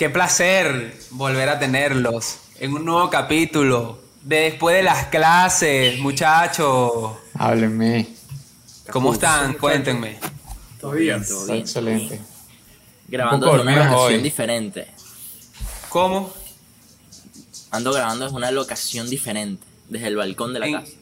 Qué placer volver a tenerlos en un nuevo capítulo de después de las clases, muchachos. Háblenme. ¿Cómo están? Cuéntenme. Todo bien. Todo Está bien. excelente. Grabando desde una locación hoy. diferente. ¿Cómo? Ando grabando desde una locación diferente. Desde el balcón de la En- casa.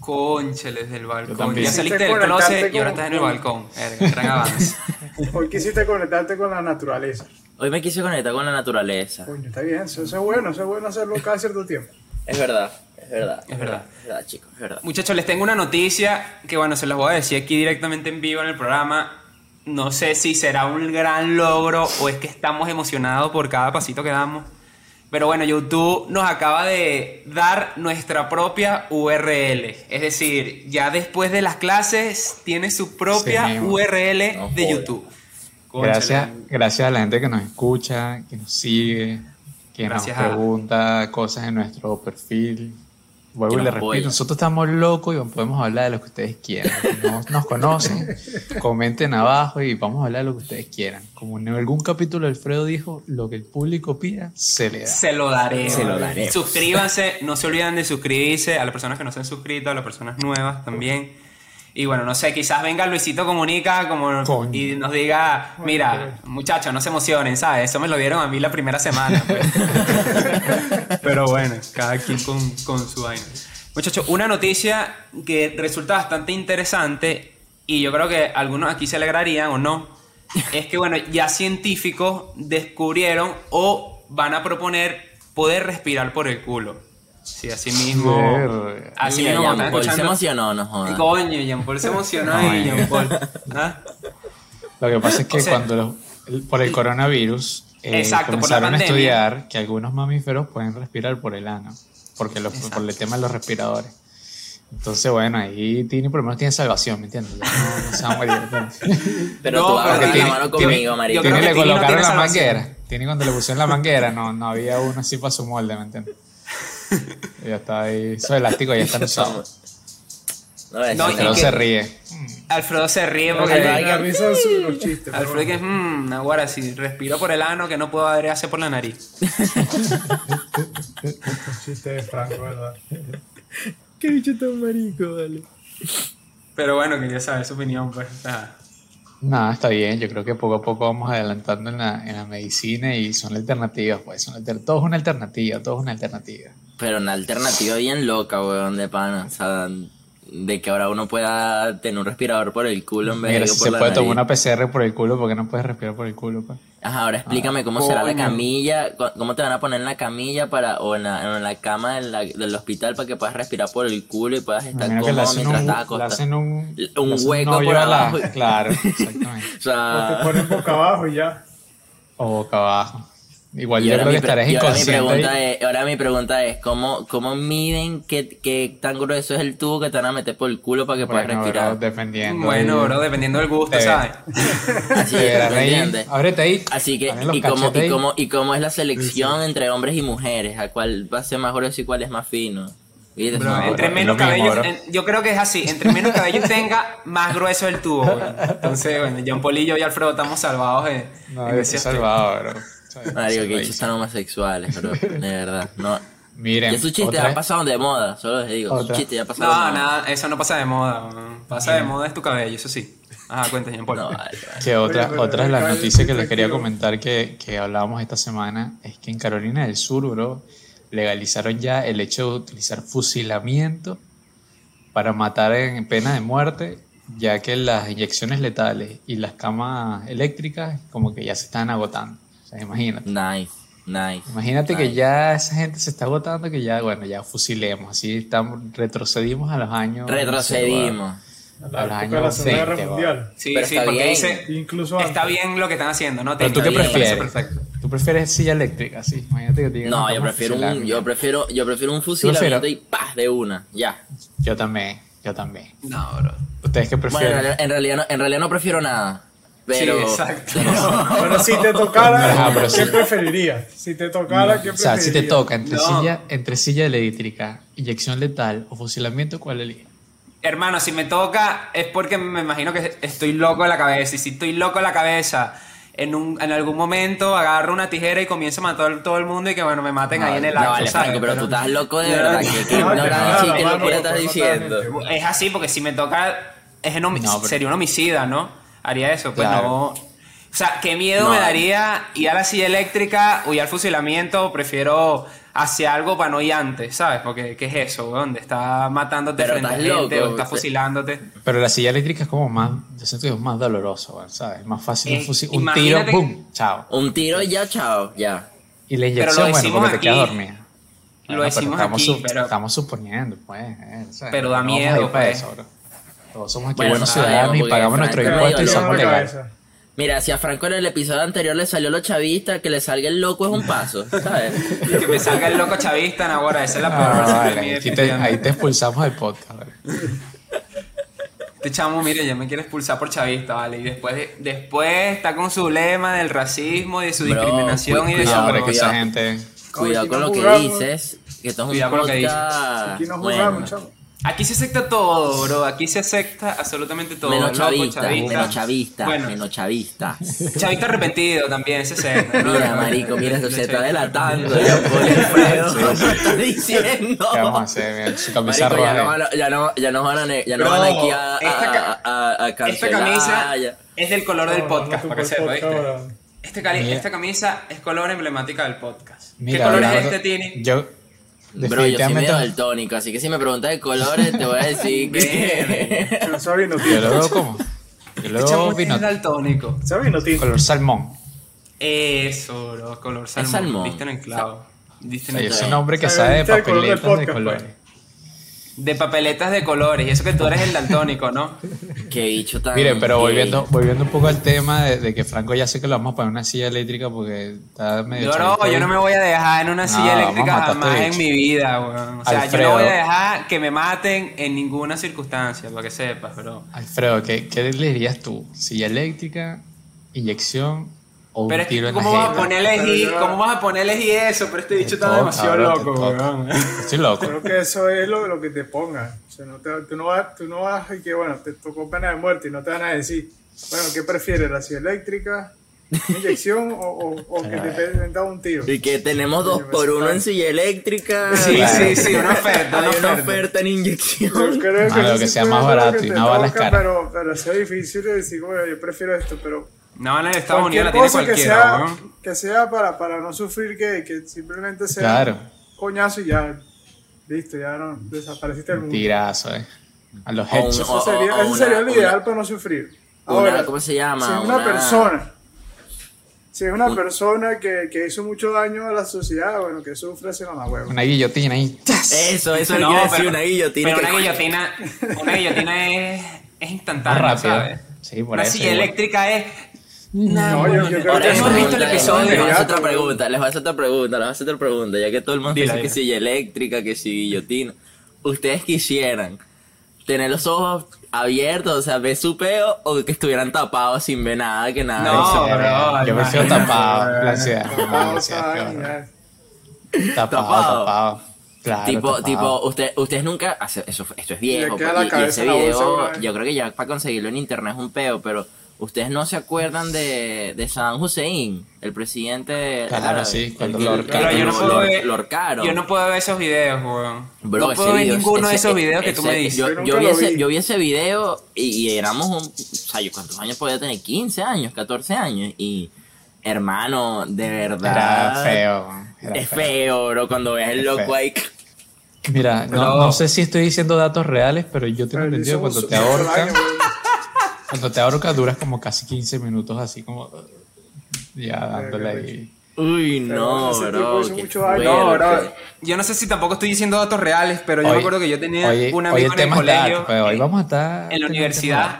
Concheles del balcón. también. Ya saliste del closet y ahora estás en el balcón. Gran avance. Hoy quisiste conectarte con la naturaleza. Hoy me quise conectar con la naturaleza. Coño, está bien, eso, eso es bueno, eso es bueno hacerlo cada cierto tiempo. Es verdad, es verdad. Es verdad. Es verdad, chicos, es verdad. Muchachos, les tengo una noticia que, bueno, se las voy a decir aquí directamente en vivo en el programa. No sé si será un gran logro o es que estamos emocionados por cada pasito que damos. Pero bueno, YouTube nos acaba de dar nuestra propia URL. Es decir, ya después de las clases tiene su propia Sí. URL No de joda. YouTube. Gracias, gracias a la gente que nos escucha, que nos sigue, que Gracias nos a- pregunta cosas en nuestro perfil. Vuelvo y nos le repito, apoya. nosotros estamos locos y podemos hablar de lo que ustedes quieran. Si no nos conocen, comenten abajo y vamos a hablar de lo que ustedes quieran. Como en algún capítulo Alfredo dijo, lo que el público pida, se le da. Se lo daré. Se lo daremos. Suscríbanse, no se olviden de suscribirse a las personas que no se han suscrito, a las personas nuevas también. Y bueno, no sé, quizás venga Luisito Comunica como, Coño. y nos diga, mira, muchachos, no se emocionen, ¿sabes? Eso me lo dieron a mí la primera semana. pues". Pero bueno, cada quien con, con su vaina. Muchachos, una noticia que resulta bastante interesante y yo creo que algunos aquí se alegrarían o no, es que bueno, ya científicos descubrieron o van a proponer poder respirar por el culo. Sí, así mismo. Así mismo Jean Paul se emocionó, no jodas. Coño, Jean Paul se emocionó ahí. Jean Paul. ¿Ah? Lo que pasa es que O sea- cuando los- el- por el coronavirus eh, Exacto, por comenzaron a estudiar que algunos mamíferos pueden respirar por el ano, porque los, por el tema de los respiradores. Entonces, bueno, ahí Tini por lo menos tiene salvación, ¿me entiendes? Ya no, no se va a morir. ¿entiendes? Pero No, tú agarras tiene- la mano conmigo, marico. Tini le no colocaron tiene la salvación. manguera. Tini cuando le pusieron la manguera no, no había uno así para su molde, ¿me entiendes? Ya está ahí, esos elásticos ya están usados. No, es No, que- se ríe. Alfredo se ríe Porque la risa de su- los chistes. pero Alfredo que es, mmm, ahora si respiro por el ano que no puedo hacer por la nariz. los chistes de Franco, ¿verdad? Qué bicho tan marico, vale. Pero bueno, quería saber su opinión, pues. Nada. Nada, está bien. Yo creo que poco a poco vamos adelantando en la, en la medicina y son alternativas, pues. Son alter- todo es una alternativa, todo es una alternativa. Pero una alternativa bien loca, weón, de pana. O sea, de que ahora uno pueda tener un respirador por el culo en vez Mira, de si por se la puede tomar una PCR por el culo, ¿por qué no puedes respirar por el culo, pues? Ajá, ahora explícame cómo será la camilla, cómo te van a poner en la camilla para o en la, en la cama de la- del hospital para que puedas respirar por el culo y puedas estar cómodo mientras un, estás le acostado. hacen un, Un le hacen hueco hoyo por la- abajo. Claro, exactamente. O O te sea, pones boca abajo y ya. O boca abajo. Igual y yo ahora, creo mi, que estarás y ahora mi inconsciente. pregunta es, ahora mi pregunta es, ¿cómo, cómo miden qué, qué tan grueso es el tubo que te van a meter por el culo para que puedas Bueno, respirar? bro, dependiendo. Bueno, bro, dependiendo del gusto, ¿sabes? Así es, verán ¿me ahí. Ábrete ahí. Así que, y cómo, y, cómo, ¿y cómo es la selección entre hombres y mujeres? ¿A cuál va a ser más grueso y cuál es más fino? Bro, No, entre bro, menos es lo mismo, cabello, bro. en- yo creo que es así, entre menos cabello tenga, más grueso el tubo. güey. Entonces, bueno, Jean Paul y yo y Alfredo estamos salvados en, No, en ese salvado, bro. Soy que tan homosexuales, bro. De verdad. No. Miren, Y esos chistes otra- ya pasaron de moda, solo les digo. Esos chistes ya pasaron de No, moda. nada, eso no pasa de moda. Pasa de moda es tu cabello, eso sí. Ajá, cuenta, Jean Paul. No, vale, vale. Que otra, otra de las noticias que les quería comentar que, que hablábamos esta semana es que en Carolina del Sur, bro, legalizaron ya el hecho de utilizar fusilamiento para matar en pena de muerte, ya que las inyecciones letales y las camas eléctricas como que ya se están agotando. Sea, imagínate. Nice, nice. Imagínate que ya esa gente se está agotando, que ya, bueno, ya fusilemos, así estamos, retrocedimos a los años. Retrocedimos. A A la los época de la años Segunda Guerra 20, Mundial. Sí, Pero sí, está porque bien. dice, Incluso está bien lo que están haciendo, ¿no? Te Pero tú qué prefieres? perfecto. ¿Tú prefieres silla eléctrica? Sí, imagínate que te digan, No, yo prefiero un, yo prefiero, yo prefiero un fusilamiento y ¡pah! de una, ya. Yo también, yo también. No, bro. ¿Ustedes qué Bueno, en prefieren? realidad, en realidad no, en realidad no prefiero nada. Pero. Sí, exacto. Bueno, si te tocara, pero ¿qué sí. preferirías? Si te tocara, ¿qué o sea, preferirías? si te toca entre, No. silla, entre silla eléctrica, inyección letal o fusilamiento, ¿cuál eliges? Hermano, si me toca es porque me imagino que estoy loco de la cabeza. Y si estoy loco de la cabeza en, un, en algún momento agarro una tijera y comienzo a matar a todo el mundo y que bueno, me maten ahí en el No, acto, vale, ¿sabes? Franco, pero tú estás loco de No, verdad. no, ¿Qué, no, no, no, locura no, estás no, diciendo? Es así, porque si me toca, es No, pero- sería un homicida, ¿no? Haría eso, pues Claro. no. O sea, qué miedo No. me daría ir a la silla eléctrica o ir al fusilamiento, prefiero hacia algo para no ir antes, ¿sabes? Porque, ¿qué es eso, weón? Estar matándote Pero frente a gente loco, o estás te- fusilándote. Pero la silla eléctrica es como más, yo siento que es más doloroso, ¿sabes? Es más fácil Eh, un, fusil, un tiro, ¡pum! Chao. Un tiro y ya, chao, ya. Y la lo inyección, bueno, decimos porque te quedas aquí. dormida. Lo Bueno, decimos estamos, aquí, pero- estamos suponiendo, pues. eh, ¿sabes? Pero da No miedo, para pues. eso, bro. Todos somos aquí Bueno, buenos no ciudadanos y pagamos nuestros impuestos y somos legales. Mira, si a Franco en el episodio anterior le salió lo chavista, que le salga el loco es un paso, ¿sabes? Y que me salga el loco chavista, ahora esa es la Ah, vale, te- definitivamente. ahí te expulsamos del podcast, ¿vale? Este chamo, mire, ya me quiere expulsar por chavista, ¿vale? Y después, de- después está con su lema del racismo, de su Bro, discriminación y de su... No, que esa gente. Cuidado con no lo que dices, que esto es un Cuidado con lo que dices. podcast... Aquí no bueno, jugamos, chamo. Aquí se acepta todo, bro. Aquí se acepta absolutamente todo. menos loco, chavista, menos chavista, Bueno, menos chavista. chavista arrepentido también, se acepta. ¿no? Mira, marico, mira, Lo se está chavista delatando. Ya, por Alfredo, ¿qué estás diciendo? ¿Qué vamos a hacer? Marico, ya, roja. no van a, ya, no, ya nos van a, ya Bro, van aquí a, a, a, a, a Esta cancelar, camisa ya. es del color del No, podcast, no, para que sepa, ¿viste? Este esta camisa es color emblemática del podcast. ¿Qué Mira, color es hablando- este, Tini? Yo, Bro, yo soy medio daltónico, así que si me preguntas de colores, te voy a decir que... Pero sabe vino Yo tinto. lo veo como. Yo lo veo es vino, daltónico. Sabe vino tinto. color salmón. Eso, bro, color salmón. salmón. Diste en el clavo. Diste en el es clavo. un hombre que Sabe, de papeletas de colores. De papeletas de colores. Y eso que tú eres el daltónico, ¿no? Qué bicho tan... Mire, pero gay. volviendo, volviendo un poco al tema de, de que Franco ya sé que lo vamos a poner en una silla eléctrica porque está medio Yo no, chavito yo no me voy a dejar en una No, silla eléctrica este jamás en mi vida, weón. O sea, yo no voy a dejar que me maten en ninguna circunstancia, para que sepas, pero... Alfredo, ¿qué, ¿qué le dirías tú? ¿Silla eléctrica, inyección o un Pero es que, en ¿cómo vas a ponerle Pero y ¿cómo vas a ponerle y eso? Pero este bicho está demasiado loco, weón. Estoy loco. Creo que eso es lo, lo que te ponga. O sea, no te, tú, no vas, tú no vas y que, bueno, te tocó pena de muerte y no te van a decir, bueno, ¿qué prefieres? ¿La silla eléctrica, una inyección o, o, o que te den un tiro? Y que tenemos dos por uno en silla eléctrica. Sí, Claro. sí, sí, una oferta, Hay una una oferta. en Yo inyección. creo Mano, eso que sí sea más barato que y te no balas toca, caras. Pero, pero sea difícil de decir, bueno, yo prefiero esto, pero No, en el Estados Unidos la tiene cosa que cualquiera, sea, que sea para, para no sufrir, que, que simplemente sea Claro. coñazo y ya, listo, ya no, desapareciste del mundo. Tirazo, eh. A los un- o- Eso sería, lo una- ideal para no sufrir. una- Ahora, ¿cómo se llama? Si es una, Una- persona, si es una Un- persona que, que hizo mucho daño a la sociedad, bueno, que sufre, se la huevo. Una guillotina ahí. Eso, eso No, decir, pero- una guillotina. Pero una guillotina, una guillotina es, es instantánea, rápido. ¿sabes? Sí, por una eso, silla igual. eléctrica es... No, yo- yo creo que hemos eso- visto el episodio. Les voy a hacer otra pregunta, les voy a hacer otra pregunta, les voy a hacer otra pregunta, ya que todo el mundo dice que silla eléctrica, que si guillotina. ¿Ustedes quisieran tener los ojos abiertos, o sea, ver su peo, o que estuvieran tapados sin ver nada, que nada? No, Eso- bro, Yo prefiero tapado. No, la Tapado. Tapado. Claro, tipo, tapado. tipo, usted, ustedes nunca, eso, esto es viejo, y- y, ese bolsa video, vez. yo creo que ya para conseguirlo en internet es un peo, pero ustedes no se acuerdan de, de Saddam Hussein, el presidente Claro, árabe, sí, cuando que- lo el ahorcaron. Pero yo no puedo ver, lo ahorcaron. yo no puedo ver esos videos, weón. Bro, no ese puedo ver video- ninguno de ese- esos videos que tú ese- me dices. Yo, vi ese, vi. yo vi ese video y, y éramos un. O sea, yo cuántos años podía tener? 15 años, 14 años. Y, hermano, de verdad. Era feo. era Es feo, bro, cuando ves el loco feo. ahí. Mira, no, sé si estoy diciendo datos reales, pero yo tengo entendido cuando te ahorcan. Cuando te ahorcan duras como casi 15 minutos así como uh, ya dándole ahí. Uy, no, bro. qué mucho. No, bro. Yo no sé si tampoco estoy diciendo datos reales, pero yo me Hoy- acuerdo que yo tenía hoy- un amigo en el colegio. pero hoy vamos a estar en la universidad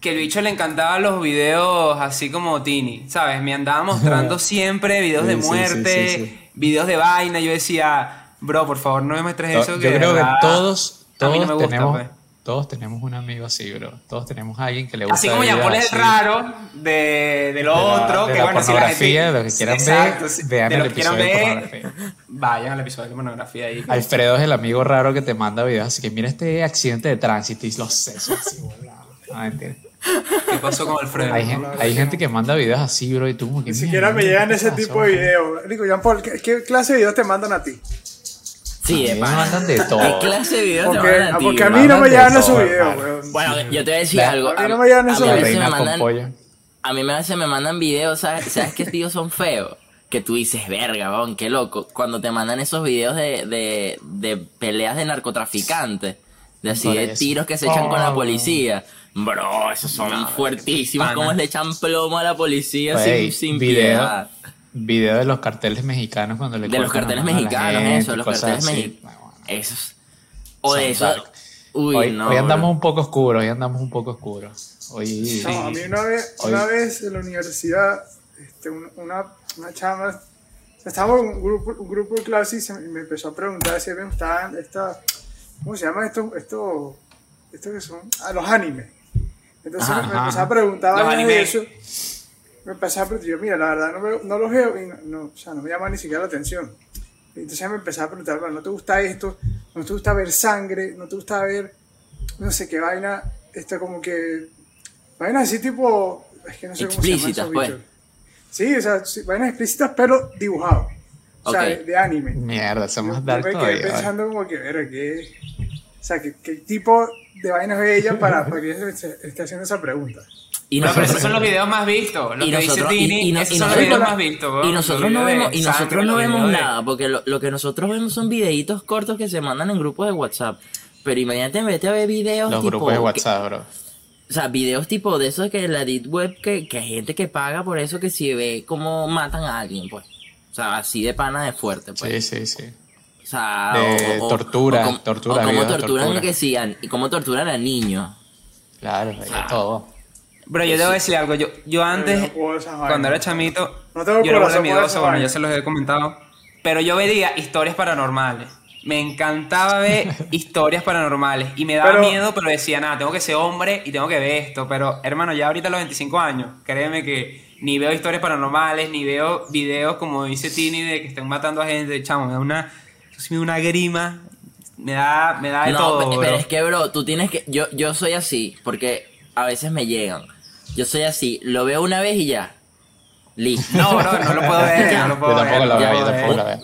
que el bicho le encantaban los videos así como Tini, ¿sabes? Me andaba mostrando siempre videos de Sí, sí, sí, muerte, sí, sí. videos de vaina. Yo decía, bro, por favor, no me muestres eso. Yo que creo que todos, a mí todos no me gusta, tenemos, pues. Todos tenemos un amigo así, bro. Todos tenemos a alguien que le gusta. Así como Jean Paul es el raro de, de lo De la- otro, de que la bueno, si la pornografía, gente... de lo que quieran Exacto, ver, vean de el episodio de pornografía. vayan al episodio de pornografía ahí. Alfredo es el amigo raro que te manda videos, así que mira este accidente de tránsito y los sesos así. No, mentira. ¿Qué pasó con Alfredo? Hay, gen- hay gente que manda videos así, bro, y tú como que... Ni siquiera me "Mierda, llegan ¿qué ese pasó?". tipo de videos. Digo, Jean Paul, ¿qué, qué clase de videos te mandan a ti? Sí, A de mí me pana. mandan de ¿Qué todo. clase de videos te Porque, mandan a ti? porque a mí no me llegan esos videos, weón. Bueno, yo te voy a decir algo. a mí no me llegan esos a pollo. A mí me veces me mandan videos, ¿sabes? ¿Sabes qué videos son feos? Que tú dices, verga, weón, qué loco. Cuando te mandan esos videos de, de, de peleas de narcotraficantes, de así de tiros que se echan con la Oh. policía. Bro, esos son fuertísimos. Cómo le echan plomo a la policía sin, sin video, piedad. Video de los carteles mexicanos cuando le De los carteles mexicanos, gente, eso, los carteles mexicanos. Esos. O Son de eso. dark. Uy, hoy, no. hoy andamos bro. un poco oscuros, hoy andamos un poco oscuros. Hoy, No, a mí una vez, Hoy- una vez en la universidad, este, un- una, una chama, estábamos en un grupo, un grupo de clase y, se, me empezó a preguntar si me gustaban esta, ¿cómo se llama esto? Esto, esto que son, ah, los animes. Entonces Ajá, me, empezó a preguntar de animes. eso. Me empezó a preguntar, yo, mira, la verdad no, me- no los veo y no, no, o sea, no me llama ni siquiera la atención. Entonces me empezó a preguntar, bueno, ¿no te gusta esto? ¿No te gusta ver sangre? ¿No te gusta ver, no sé qué vaina? Esto como que Vainas así tipo. Es que no sé cómo se llaman Explícitas, pues. Sí, o sea, sí, vainas explícitas, pero dibujado. O sea, Ok. de, de anime. Mierda, somos dark me quedé pensando como que, ver, ¿qué? O sea, ¿qué, qué tipo de vainas ve ella para, para que esté haciendo esa pregunta? Y No, pero nosotros, esos son los videos más vistos. Lo y que dice nosotros, y- Tini, y no- esos y son los nosotros- videos más vistos. weón. y nosotros Los no vemos, y sangre, nosotros no los vemos de- nada, porque lo, lo que nosotros vemos son videitos cortos que se mandan en grupos de WhatsApp. Pero imagínate, vete a ver videos Los tipo, grupos de que- WhatsApp, bro. o sea, videos tipo de esos que la Deep Web, que, que hay gente que paga por eso que si ve cómo matan a alguien, pues. O sea, así de pana de fuerte, pues. Sí, sí, sí. O sea, De tortura, cómo- tortura, o cómo torturan tortura. que a- y cómo torturan a niños. Claro, de todo. Bro, yo debo decir algo. Yo, yo antes, cuando era chamito, No tengo yo era muy miedoso, bueno, ya vainas. se los he comentado. Pero yo veía historias paranormales. Me encantaba ver historias paranormales. Y me daba Pero- miedo, pero decía, nada, tengo que ser hombre y tengo que ver esto. Pero, hermano, ya ahorita a los 25 años, créeme que ni veo historias paranormales, ni veo videos como dice Tini de que están matando a gente. Chamo, me da una, me da una grima. Me da, me da de no, todo, pe- bro. pero es que, bro, tú tienes que. Yo, yo soy así, porque a veces me llegan. Yo soy así, lo veo una vez y ya. Listo. No, bro, no lo puedo ver, no lo puedo Yo tampoco ver. lo no veo, yo tampoco lo veo.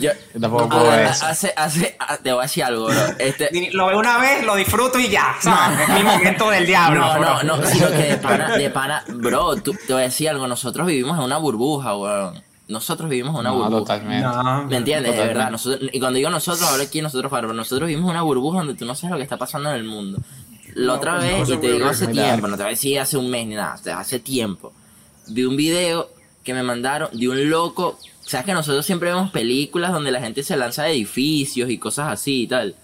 Yo, Yo tampoco Ah, puedo ver ah, eso. hace, hace, ah, te voy a decir algo, bro. Este, Lo veo una vez, lo disfruto y ya, ¿sabes? Es mi momento del diablo. no, no, bro. no, sino que de pana, de pana, bro, tú, te voy a decir algo, nosotros vivimos en una burbuja, weón. Nosotros vivimos en una No, burbuja. totalmente. No, ¿Me entiendes? De Totalmente. verdad. Nosotros, y cuando digo nosotros, hablo aquí nosotros, pero nosotros vivimos en una burbuja donde tú no sabes lo que está pasando en el mundo. La No, otra pues, vez, no y te digo hace tiempo, no te voy a decir hace un mes ni nada, hace tiempo. Vi un video que me mandaron de un loco. Sabes que nosotros siempre vemos películas donde la gente se lanza de edificios y cosas así y tal.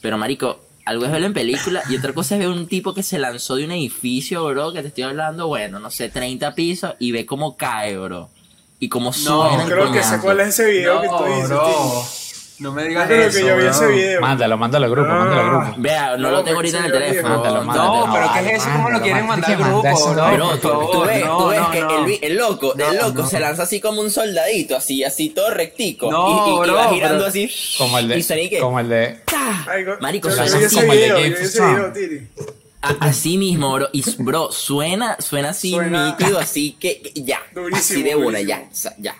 Pero, marico, algo es verlo en película y otra cosa es ver un tipo que se lanzó de un edificio, bro, que te estoy hablando, bueno, no sé, 30 pisos y ve cómo cae, bro. Y cómo suena el Creo que sé cuál es ese video que tú No, dices. No me digas creo eso, que yo vi ese video. Mándalo, mándalo al grupo, mándalo al grupo. Vea, no, No, lo tengo ahorita en el teléfono. Mándalo, mándalo. No, pero ¿qué es eso? ¿Cómo lo quieren mandar al grupo, Por tú, tú ves, no, tú ves no, que no. El, loco, el No, loco no. se lanza así como un soldadito, así, así todo rectico. No, y, y- va girando así. Como el de. suena y que, Como el de. Marico, yo, suena así como el de así mismo, bro. Y bro, suena, suena así nítido, así que ya. Así de una, durísimo. ya,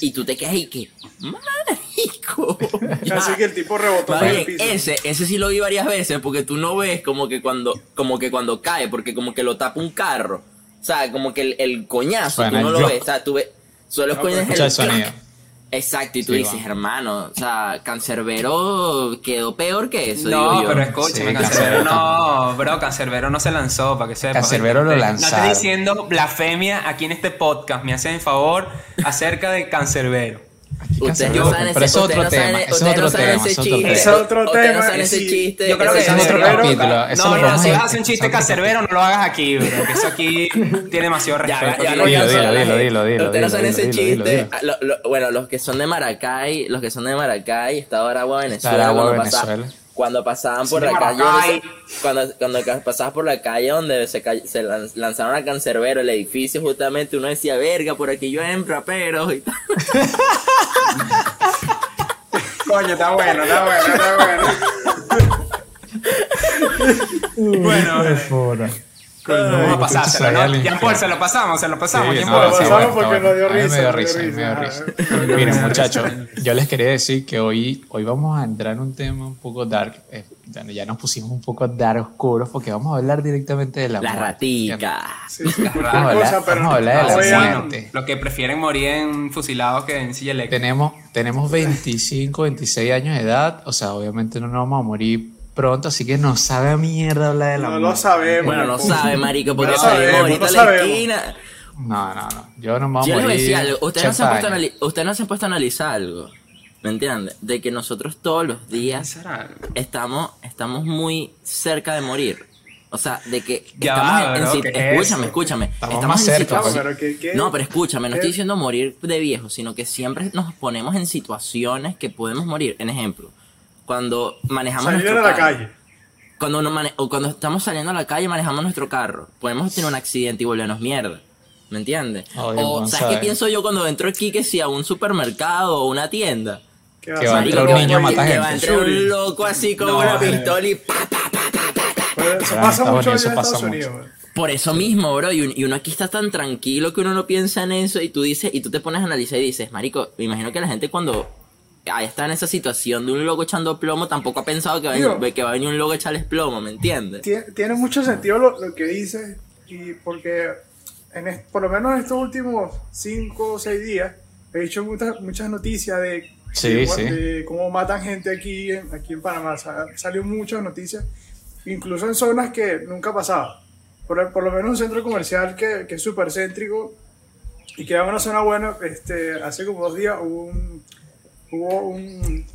Y tú te quedas ahí que, marico. ya. Así que el tipo rebotó en el piso. ese, ese sí lo vi varias veces porque tú no ves como que cuando, como que cuando cae, porque como que lo tapa un carro. O sea, como que el, el coñazo, Suena tú no el lo rock. ves. O sea, tú ves, solo No, coñas pero Escucha el. Exacto, y tú Sí, dices, va. hermano, o sea, Cancerbero quedó peor que eso. No, digo yo. pero escúchame, Sí, Cancerbero no, bro, Cancerbero no se lanzó, para que sepas. Canserbero lo No lanzaron. estoy diciendo blasfemia aquí en este podcast, me hacen favor acerca de Cancerbero. Ustedes no saben ese, es ustedes otro no tema, es ustedes no otro saben tema, es otro chiste. tema. Ese no chiste. Yo creo que es otro capítulo. No, vamos si vas a hacer un chiste cancerbero, no lo hagas aquí, bro, que eso aquí tiene demasiado respeto. no Dilo, dilo, dilo, dilo, Ustedes no saben ese chiste. bueno, los que son de Maracay, los que son de Maracay, Estado de Aragua, Venezuela, Aragua, Venezuela. Cuando pasaban por Sí, la calle, Maracay. donde se- cuando, cuando pasabas por la calle donde se, se lan- lanzaron a Cancerbero, el edificio, justamente uno decía, verga, por aquí yo en raperos y tal. Coño, está bueno, está bueno, está bueno. Bueno, Qué fora. Vamos a pasárselo, ¿no? Ya se lo pasamos, se lo pasamos. Sí, no. Lo sí, pasamos bueno, porque nos dio bueno. A mí me risa, dio nos dio risa, me dio risa. risa. Miren, muchachos, yo les quería decir que hoy, hoy vamos a entrar en un tema un poco dark. eh, ya, nos pusimos un poco dark oscuros porque vamos a hablar directamente de la La muerte. ratica. Sí, sí, Vamos cualquier a hablar- cosa, pero vamos a hablar de no la muerte. Los que prefieren morir en fusilados que en silla eléctrica. Tenemos, tenemos 25, 26 años de edad, o sea, obviamente no nos vamos a morir pronto, así que no sabe a mierda hablar de la No muerte. lo sabemos. Bueno, no sabe, marico, porque No salimos ahorita no a la sabemos. esquina. No, no, no. Yo no me voy a Yo les morir. decía algo. Ustedes no, se han 80 puesto anali- ustedes no se han puesto a analizar algo. ¿Me entiendes? De que nosotros todos los días estamos, estamos muy cerca de morir. O sea, de que Ya estamos va, en, en bro, si- ¿qué es escúchame, eso? escúchame. Estamos más en cerca, situación- pero que- que- No, pero escúchame, no estoy diciendo morir de viejo, sino que siempre nos ponemos en situaciones que podemos morir. En ejemplo, cuando manejamos Salir nuestro a la carro. calle. Cuando, uno mane- o cuando estamos saliendo a la calle y manejamos nuestro carro, podemos tener un accidente y volvernos mierda. ¿Me entiendes? Obvio, o, no ¿sabes qué sabe. pienso yo cuando entro aquí que si a un supermercado o una tienda? Que Que va a entrar que un niño a va- matar que va a gente. entrar un loco así con No, una eh. pistola y pa, pa, pa, pa, pa, pa. Pero eso Ah, pasa Estados mucho en Estados Unidos. mucho. Por eso mismo, bro, y, un- y uno aquí está tan tranquilo que uno no piensa en eso y tú dices, y tú te pones a analizar y dices, marico, me imagino que la gente cuando ahí está en esa situación de un loco echando plomo tampoco ha pensado que va, a Digo- venir- que va a venir un loco a echarles plomo, ¿me entiendes? Tiene, tiene mucho sentido lo, lo que dices, y porque en es- por lo menos en estos últimos 5 o 6 días he hecho muchas, muchas noticias de, Sí, de- sí. de cómo matan gente aquí en, aquí en Panamá. O sea, salió muchas noticias, incluso en zonas que nunca pasaba. Por, por lo menos un centro comercial que, que es súper céntrico y que era una zona buena. Este, hace como dos días hubo un, hubo un,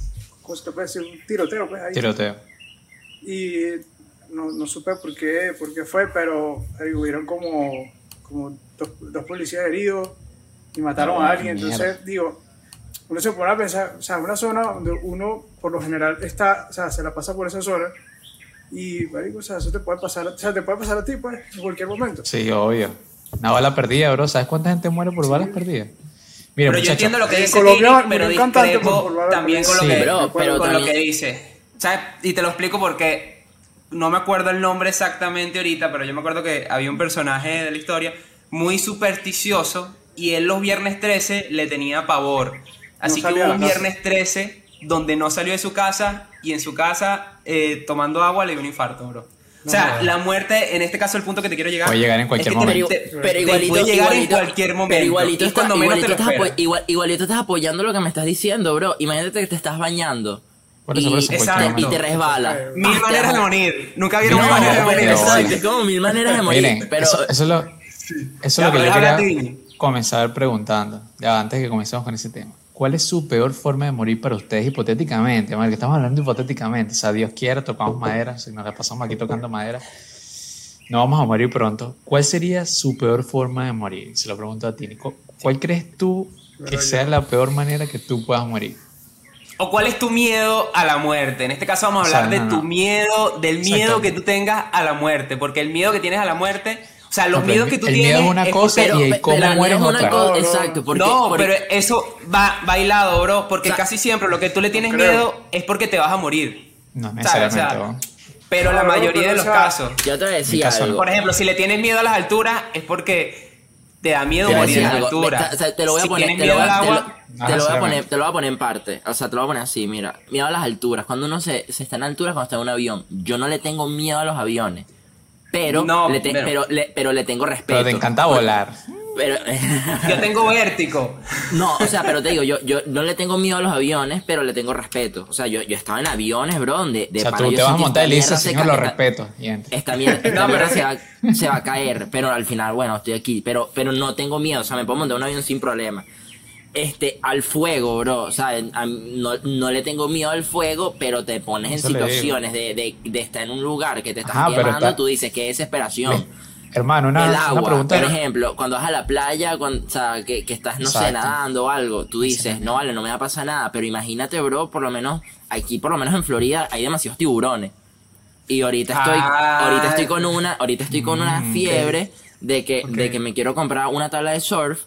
¿cómo se te puede decir? Un tiroteo. Pues, ahí. Tiroteo. Y no, no supe por qué, por qué fue, pero ahí hubieron como, como dos, dos policías heridos y mataron No, a alguien. mierda. Entonces, digo, uno se pone a pensar, o sea, una zona donde uno por lo general está, o sea, se la pasa por esa zona y, marico, o sea, eso te puede pasar, o sea, te puede pasar a ti, pues, en cualquier momento. Sí, obvio. Una bala perdida, bro. ¿Sabes cuánta gente muere por balas perdidas? Mira, Pero yo entiendo lo que dice Tini, pero discrepo también con lo Sí, que, bro, pero con lo también- que dice. ¿Sabes? Y te lo explico porque no me acuerdo el nombre exactamente ahorita, pero yo me acuerdo que había un personaje de la historia muy supersticioso y él los viernes 13 le tenía pavor. Así que hubo un viernes 13 donde no salió de su casa y en su casa eh, tomando agua le dio un infarto, bro. O sea, la muerte, en este caso el punto que te quiero llegar... Puede llegar en cualquier es que te- momento. te- pero te igualito, puede llegar igualito, en cualquier momento. Pero igualito, y está- cuando menos igualito, te lo estás igual- igualito estás apoyando lo que me estás diciendo, bro. Imagínate que te estás bañando. Por eso, y, por eso, Exacto. cualquier y te resbala. Mil Ah, te maneras de morir. Nunca vieron No, mil maneras de no, morir. exacto, es como mil maneras de morir. Miren, pero eso, eso es lo, eso es lo que yo quería comenzar preguntando, ya antes que comencemos con ese tema. ¿Cuál es su peor forma de morir para ustedes hipotéticamente? Madre, que estamos hablando hipotéticamente. O sea, Dios quiera, tocamos madera, si nos la pasamos aquí tocando madera. No vamos a morir pronto. ¿Cuál sería su peor forma de morir? Se lo pregunto a ti. ¿Cuál crees tú que sea la peor manera que tú puedas morir? ¿O cuál es tu miedo a la muerte? En este caso vamos a O sea, hablar no, de no. tu miedo, del miedo que tú tengas a la muerte. Porque el miedo que tienes a la muerte, o sea, los No, pero miedos que tú el tienes. miedo es una cosa porque- y el pe- cómo pero mueres es otra. cosa-. Exacto, porque, no, porque- pero eso va bailado, bro. Porque O sea, casi siempre lo que tú le tienes creo. miedo es porque te vas a morir. No ¿sabes? necesariamente. O sea, ¿no? pero la mayoría pero, de o los sea, casos. yo te a caso algo. Por ejemplo, si le tienes miedo a las alturas es porque te da miedo Te a morir en las alturas. Te, o sea, te lo voy a si poner, tienes te lo miedo voy al a- te lo- agua, te lo voy a necesariamente. poner, te lo voy a poner en parte. O sea, te lo voy a poner así, mira. Miedo a las alturas. Cuando uno se, se está en alturas, cuando está en un avión. Yo no le tengo miedo a los aviones. Pero, No, le, te- pero- pero, le, pero le tengo respeto. Pero te encanta volar. Pero, yo tengo vértigo. no, o sea, pero te digo, yo, yo no le tengo miedo a los aviones, pero le tengo respeto. O sea, yo, yo estaba en aviones, bro, donde de o sea, tú yo te vas a montar y le dices, señor, se lo respeto. Y. Esta mierda, esta No, mierda pero- se, va, se va a caer, pero al final, bueno, estoy aquí. Pero, pero no tengo miedo, o sea, me puedo montar un avión sin problema. Este, al fuego, bro, o sea, no, no le tengo miedo al fuego, pero te pones en Eso le situaciones de, de, de estar en un lugar que te estás Ajá, quemando, está- tú dices, qué desesperación. Hermano, una, el una agua, pregunta. por ejemplo, cuando vas a la playa, cuando, o sea, que, que estás, no sé, nadando o algo, tú dices, no vale, no me va a pasar nada, pero imagínate, bro, por lo menos, aquí, por lo menos en Florida, hay demasiados tiburones. Y ahorita estoy, Ah. ahorita estoy con una, ahorita estoy con una Mm, fiebre de que, de que me quiero comprar una tabla de surf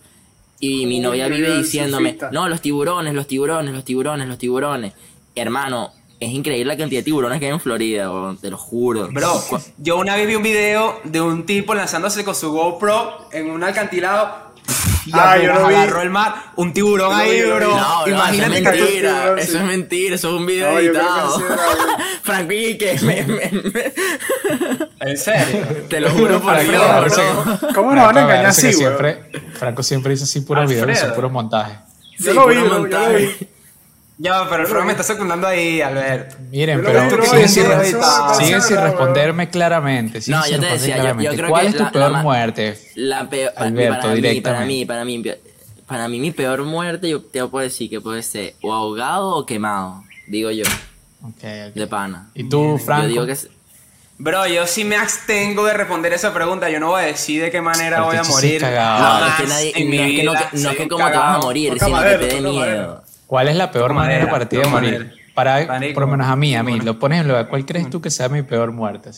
y mi Uy, novia vive diciéndome, surfista. no, los tiburones, los tiburones, los tiburones, los tiburones. Hermano, es increíble la cantidad de tiburones que hay en Florida, te lo juro. Bro, yo una vez vi un video de un tipo lanzándose con su GoPro en un acantilado. Y Ah, yo lo vi. agarró el mar, un tiburón ahí, bro. No, no, eso es Imagínate mentira, tiburón, eso sí. es mentira, eso es un video editado. Franco que me, me- me- En serio. te lo juro por Alfredo, Dios, bro. bro. ¿Cómo nos van a engañar así, siempre, Franco siempre dice así puros videos, Alfredo. son puros montajes. Yo Sí, lo vi, yo lo montaje. vi. Ya, pero el Fran me está secundando ahí, Alberto. Miren, pero bro, siguen, sin, re- siguen sin responderme claramente. siguen No, sin yo te decía, yo- yo creo ¿Cuál que es tu la- peor la muerte? La peor, para, Alberto, para mí, para mí, para mí, para mí mi peor muerte yo te puedo decir que puede ser o ahogado o quemado, digo yo, Ok, ok. de pana. ¿Y tú, Franco? Yo digo que es- Bro, yo sí me abstengo de responder esa pregunta. Yo no voy a decir de qué manera voy a morir. no, es que nadie, en no mi es que, no, vida que- no es que un como te vas a morir, Toca sino madera, que te dé miedo. ¿Cuál es la peor manera para ti de morir? Para, por lo menos a mí, a mí. bueno. Lo pones en lugar. ¿Cuál crees tú que sea mi peor muerte?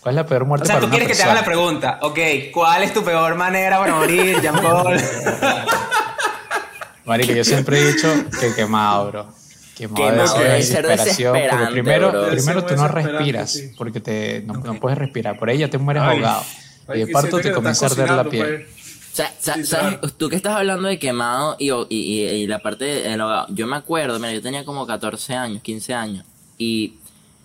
¿Cuál es la peor muerte O sea, para tú quieres que te haga la pregunta. Ok, ¿cuál es tu peor manera para morir, Jean Paul? Marico, yo siempre he dicho que quemado, bro. Quemado, Quemado desesperación. Porque primero, bro. Primero tú no respiras, sí. porque te, no, no puedes respirar. Por ahí ya te mueres Ay. ahogado. Ay, Y de parto te comienza a arder la piel. pues. O sea, Sí, ¿sabes? claro. Tú que estás hablando de quemado y, y, y- y la parte del ahogado. Yo me acuerdo, mira, yo tenía como 14 años, 15 años. Y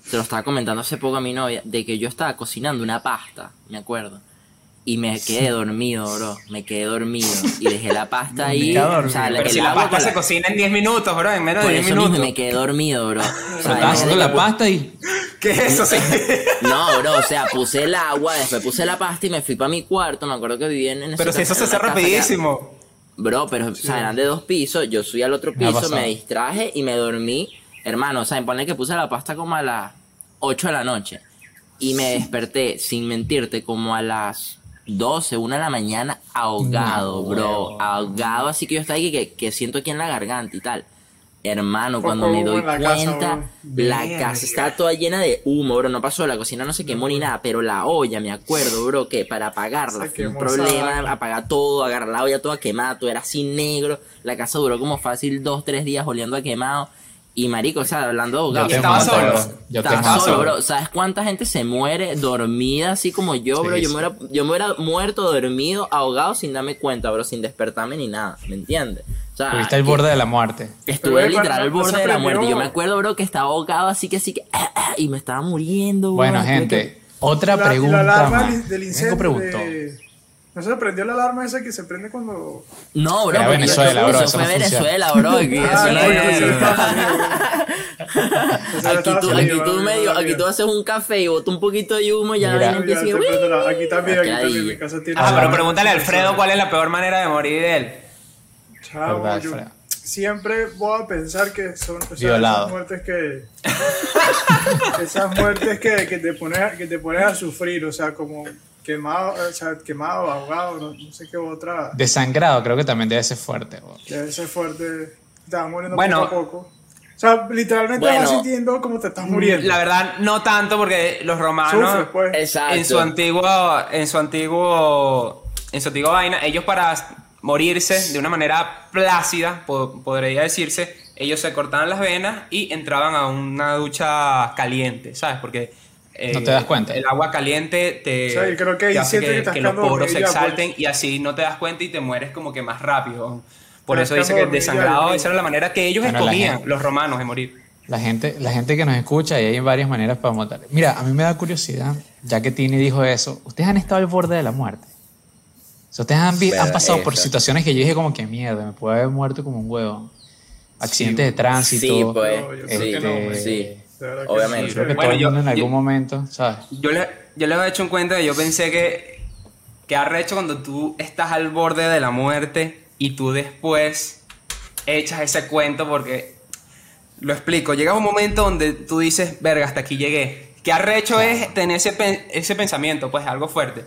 se lo estaba comentando hace poco a mi novia, de que yo estaba cocinando una pasta, me acuerdo. Y me quedé dormido, bro. Me quedé dormido. Y dejé la pasta ahí. O sea, Pero el si la pasta se cocina en 10 minutos, bro, en menos Por de 10 eso mismo minutos. me quedé dormido, bro. O sea, estás haciendo la pasta y ¿Qué es eso? Sí. No, bro, o sea, puse el agua, después puse la pasta y me fui para mi cuarto. Me acuerdo que vivía en ese Pero si eso se hace rapidísimo. Bro, pero o sea, eran de dos pisos. Yo subí al otro piso, me distraje y me dormí. Hermano, o sea, me pone que puse la pasta como a las 8 de la noche. Y me desperté, sin mentirte, como a las 12, 1 de la mañana, ahogado, No, bro. Ahogado, así que yo estaba ahí que, que siento aquí en la garganta y tal. Hermano, cuando me doy la cuenta, la casa está toda llena de humo, bro. No pasó, la cocina no se quemó ni nada, pero la olla, me acuerdo, bro, que para apagarla fue un problema, apagar todo, agarrar la olla toda quemada, todo era así negro. La casa duró como fácil dos, tres días oliendo a quemado. Y marico, o sea, hablando de ahogados. Yo estaba solo. bro. Yo Estaba solo, bro. ¿Sabes cuánta gente se muere dormida así como yo, Sí, bro? Yo, sí. me hubiera, yo me hubiera muerto dormido, ahogado sin darme cuenta, bro, sin despertarme ni nada, ¿me entiendes? O sea, Estuviste al borde de la muerte. Estuve Pero, literal al borde de la muerte. Yo me acuerdo, bro, que estaba ahogado así que así que... y me estaba muriendo, bro. Bueno, gente, que- otra La- pregunta la más. del- incendio de- ¿No se prendió la alarma esa que se prende cuando... No, bro, Era porque Venezuela, bro, eso eso fue no. Venezuela, bro. Aquí, Ah, tú, aquí tú medio, aquí tú haces un café y botas un poquito de humo y ya Mira. la gente "Uy". Aquí también, aquí Aquí también, hay- mi casa tiene... Ah, pero pregúntale a Alfredo cuál es la peor manera de morir de él. Verdad, yo siempre voy a pensar que son o sea, esas muertes que esas muertes que, que te pones a- que te pones a sufrir, o sea, como quemado, o sea, quemado, ahogado, no, no sé qué otra. Desangrado, creo que también debe ser fuerte. bro. Debe ser fuerte. Te vas muriendo Bueno. poco a poco. O sea, literalmente Bueno. vas sintiendo como te estás muriendo. La verdad, no tanto porque los romanos Sufres, pues. Exacto. en su antiguo, en su antiguo, en su antigua vaina, ellos para morirse de una manera plácida, po- podría decirse, ellos se cortaban las venas y entraban a una ducha caliente, ¿sabes? Porque eh, No te das cuenta. El agua caliente te, O sea, y creo que te hace que que, que los poros se pues. exalten y así no te das cuenta y te mueres como que más rápido. Por eso dice que ya, desangrado, esa era la manera que ellos Bueno, escogían, gente- los romanos, de morir. La gente, la gente que nos escucha, y hay varias maneras para matar. Mira, a mí me da curiosidad, ya que Tini dijo eso, ¿ustedes han estado al borde de la muerte? O sea, ustedes han, vi- han Verdad, pasado por situaciones que yo dije como que mierda, me puedo haber muerto como un huevo. Accidentes de tránsito. Sí, pues. No, yo sí, creo que no, este, sí. De verdad que Obviamente. sí. Creo que Bueno, todo el yo- mundo en yo- algún momento, ¿sabes? Yo le, yo le había hecho un cuento que yo pensé que, que arrecho cuando tú estás al borde de la muerte y tú después echas ese cuento porque, lo explico, llega un momento donde tú dices, verga, hasta aquí llegué. Qué arrecho es tener ese, ese pensamiento, pues algo fuerte.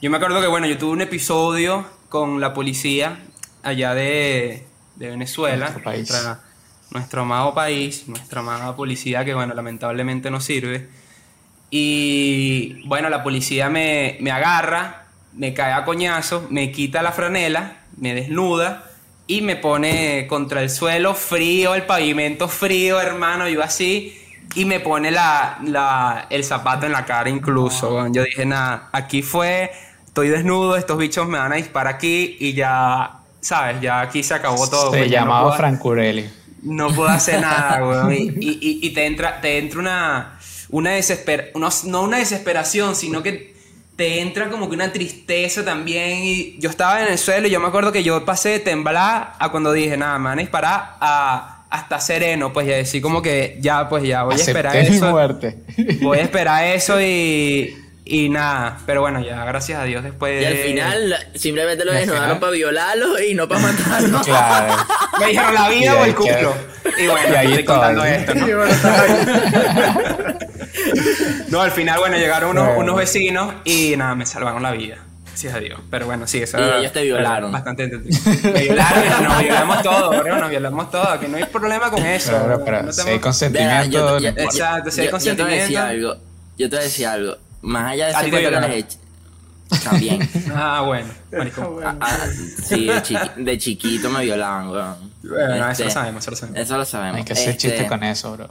Yo me acuerdo que, bueno, yo tuve un episodio con la policía allá de, de Venezuela, Nuestro país. Nuestro amado país, nuestra amada policía que, bueno, lamentablemente no sirve. Y bueno, la policía me, me agarra, me cae a coñazo, me quita la franela, me desnuda y me pone contra el suelo frío, el pavimento frío, hermano, yo así, y me pone la, la- el zapato en la cara incluso. Yo dije, nada, aquí fue, estoy desnudo, estos bichos me van a disparar aquí y ya, ¿sabes? Ya aquí se acabó todo. Se no llamaba puedo- Frankurelli. No puedo hacer nada, weón. Y, y- y- te entra, te entra una, una desesper, no, no una desesperación, sino que te entra como que una tristeza también. Y yo estaba en el suelo y yo me acuerdo que yo pasé de temblar a cuando dije, nada, me van a disparar a, hasta sereno, pues y decir como que ya, pues ya voy a esperar mi eso. muerte. Voy a esperar eso y, y nada. Pero bueno, ya, gracias a Dios después. Y al final simplemente lo desnudaron para violarlo y no para matarlo. Claro. Me dijeron la vida o el culo. Y bueno, Y ahí estoy está, contando ¿no? esto, ¿no? No, al final, bueno, llegaron unos, Bueno. unos vecinos y nada, me salvaron la vida. Gracias a Dios. Pero bueno, sí, eso Y era- ellos te violaron. Bastante entendido. Me violaron, pero nos violamos todo, bro, nos violamos todo. Aquí no hay problema con eso. Pero, pero No si hay consentimiento, yo- yo-. Exacto, si hay yo, yo te voy a decir consentimiento. algo. Yo te voy a decir algo. Más allá de ¿A ese cuento que les he hecho. También. Ah, bueno. Bueno, Ah, ah, sí, de, chiqui- de chiquito me violaban, weón. Bueno, eso Este, lo sabemos, eso lo sabemos. Eso lo sabemos. hay que hacer Este, chiste con eso, bro.